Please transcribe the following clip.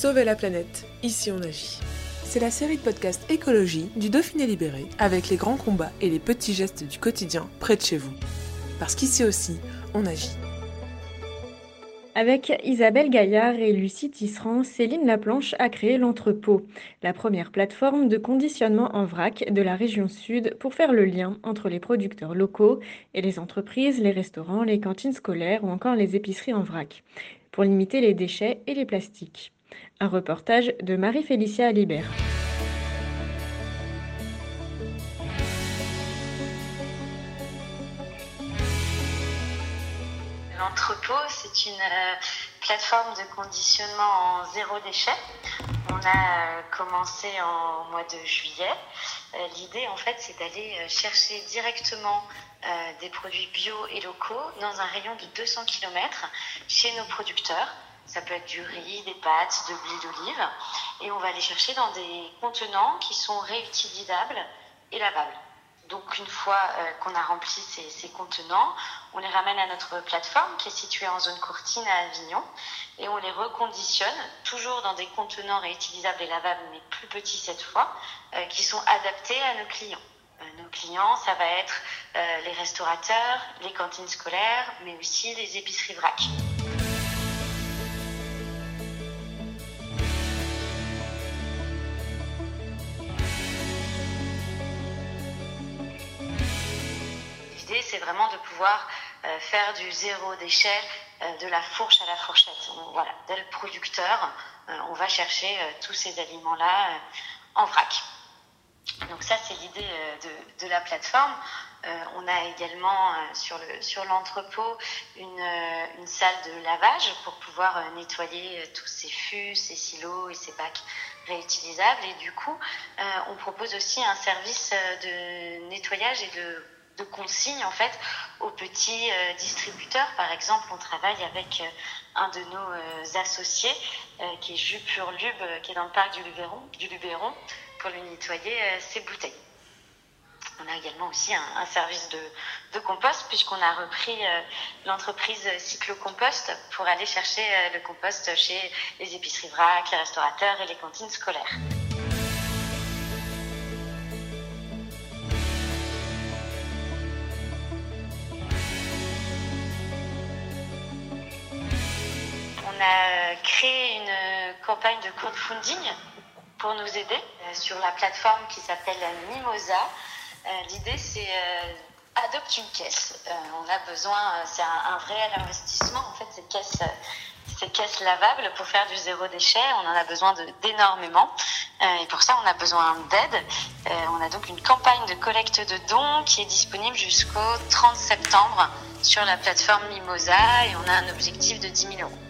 Sauver la planète, ici on agit. C'est la série de podcasts écologie du Dauphiné Libéré avec les grands combats et les petits gestes du quotidien près de chez vous. Parce qu'ici aussi, on agit. Avec Isabelle Gaillard et Lucie Tisserand, Céline Laplanche a créé l'Entrepôt, la première plateforme de conditionnement en vrac de la région sud pour faire le lien entre les producteurs locaux et les entreprises, les restaurants, les cantines scolaires ou encore les épiceries en vrac, pour limiter les déchets et les plastiques. Un reportage de Marie-Félicia Alibert. L'entrepôt, c'est une euh, plateforme de conditionnement en zéro déchet. On a euh, commencé en mois de juillet. Euh, L'idée, en fait, c'est d'aller chercher directement des produits bio et locaux dans un rayon de 200 km chez nos producteurs. Ça peut être du riz, des pâtes, de l'huile d'olive. Et on va les chercher dans des contenants qui sont réutilisables et lavables. Donc une fois euh, qu'on a rempli ces, ces contenants, on les ramène à notre plateforme qui est située en zone courtine à Avignon et on les reconditionne toujours dans des contenants réutilisables et lavables mais plus petits cette fois, euh, qui sont adaptés à nos clients. Euh, nos clients, ça va être les restaurateurs, les cantines scolaires, mais aussi les épiceries vrac. C'est vraiment de pouvoir euh, faire du zéro déchet euh, de la fourche à la fourchette. Voilà, dès le producteur, euh, on va chercher tous ces aliments-là en vrac. Donc ça, c'est l'idée de, de la plateforme. On a également sur le sur l'entrepôt une, une salle de lavage pour pouvoir nettoyer tous ces fûts, ces silos et ces bacs réutilisables. Et du coup, on propose aussi un service de nettoyage et de de consignes en fait aux petits euh, distributeurs. Par exemple, on travaille avec euh, un de nos euh, associés qui est Jus qui est dans le parc du Luberon, pour lui nettoyer ses bouteilles. On a également aussi un, service de, compost puisqu'on a repris l'entreprise Cyclocompost pour aller chercher le compost chez les épiceries vrac, les restaurateurs et les cantines scolaires. On a créé une campagne de crowdfunding pour nous aider euh, sur la plateforme qui s'appelle Mimosa. Euh, L'idée, c'est euh, adopte une caisse. On a besoin, c'est un, réel investissement en fait, ces caisses. ces lavables pour faire du zéro déchet, on en a besoin d'énormément. Et pour ça, on a besoin d'aide. On a donc une campagne de collecte de dons qui est disponible jusqu'au 30 septembre sur la plateforme Mimosa et on a un objectif de 10 000 euros.